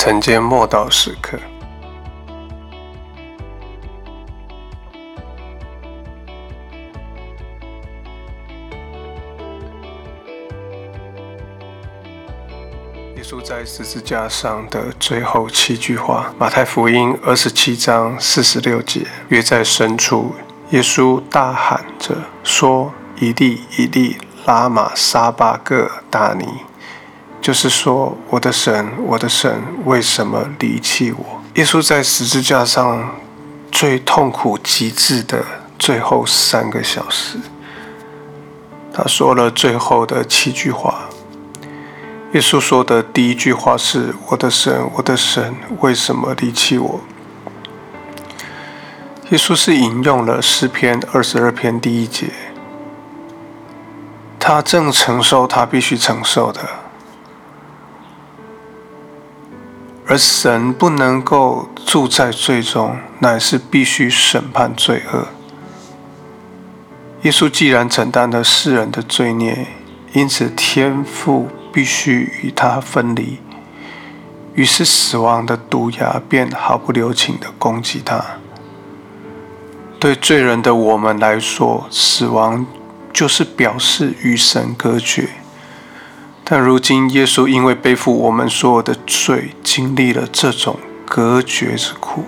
晨间默祷时刻。耶稣在十字架上的最后七句话，马太福音二十七章四十六节，约在深处，耶稣大喊着说：“一粒一粒，拉玛沙巴各大尼。”就是说，我的神，我的神，为什么离弃我？耶稣在十字架上最痛苦极致的最后三个小时，他说了最后的七句话。耶稣说的第一句话是：“我的神，我的神，为什么离弃我？”耶稣是引用了诗篇二十二篇第一节，他正承受他必须承受的。而神不能够住在罪中，乃是必须审判罪恶。耶稣既然承担了世人的罪孽，因此天父必须与他分离。于是死亡的毒牙便毫不留情的攻击他。对罪人的我们来说，死亡就是表示与神隔绝。但如今，耶稣因为背负我们所有的罪，经历了这种隔绝之苦。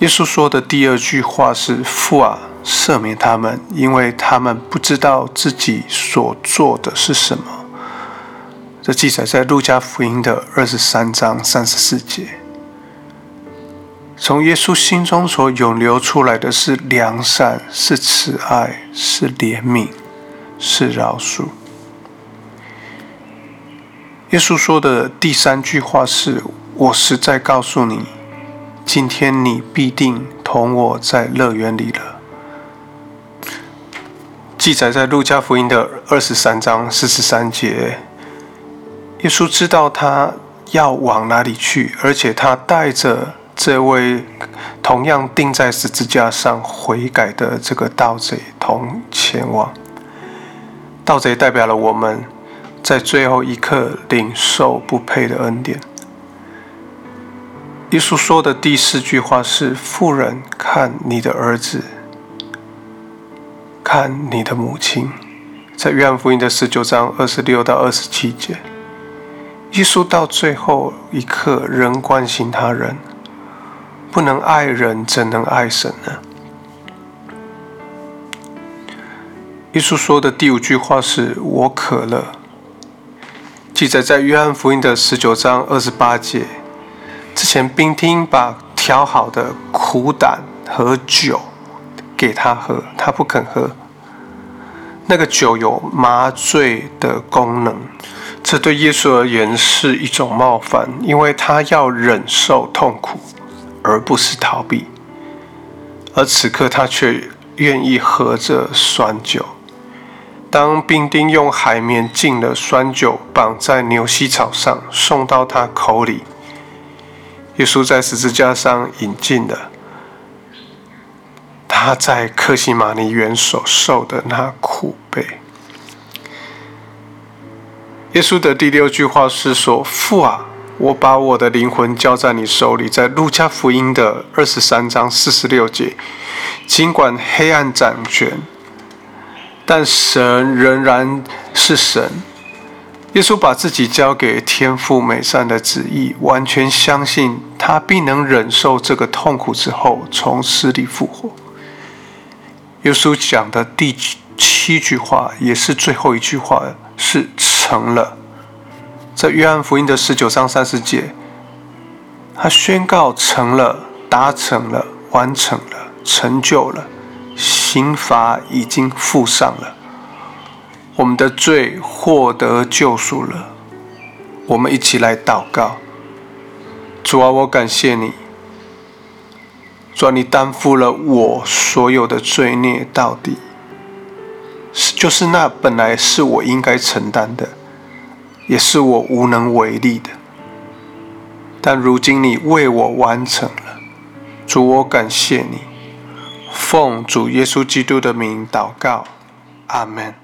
耶稣说的第二句话是：“父啊，赦免他们，因为他们不知道自己所做的是什么。”这记载在路加福音的二十三章三十四节。从耶稣心中所涌流出来的是良善，是慈爱，是怜悯，是饶恕。耶稣说的第三句话是：“我实在告诉你，今天你必定同我在乐园里了。”记载在路加福音的二十三章四十三节。耶稣知道他要往哪里去，而且他带着这位同样钉在十字架上悔改的这个盗贼同前往。盗贼代表了我们。在最后一刻领受不配的恩典。耶稣说的第四句话是：“富人，看你的儿子，看你的母亲。”在约翰福音的十九章二十六到二十七节，耶稣到最后一刻仍关心他人。不能爱人，怎能爱神呢？耶稣说的第五句话是：“我渴了。”记载在约翰福音的十九章二十八节。之前，兵丁把调好的苦胆和酒给他喝，他不肯喝。那个酒有麻醉的功能，这对耶稣而言是一种冒犯，因为他要忍受痛苦，而不是逃避。而此刻，他却愿意喝这酸酒。当兵丁用海绵浸了酸酒，绑在牛膝草上，送到他口里，耶稣在十字架上饮尽了他在克西马尼园所受的那苦悲。耶稣的第六句话是说：“父啊，我把我的灵魂交在你手里。”在路加福音的二十三章四十六节，尽管黑暗掌权。但神仍然是神。耶稣把自己交给天父美善的旨意，完全相信他必能忍受这个痛苦之后，从死里复活。耶稣讲的第七句话，也是最后一句话，是成了。在约翰福音的十九章三十节，他宣告成了，达成了，完成了，成就了。刑罚已经付上了，我们的罪获得救赎了。我们一起来祷告：主啊，我感谢你，主啊，你担负了我所有的罪孽到底，是就是那本来是我应该承担的，也是我无能为力的。但如今你为我完成了，主，我感谢你。奉主耶稣基督的名祷告，阿门。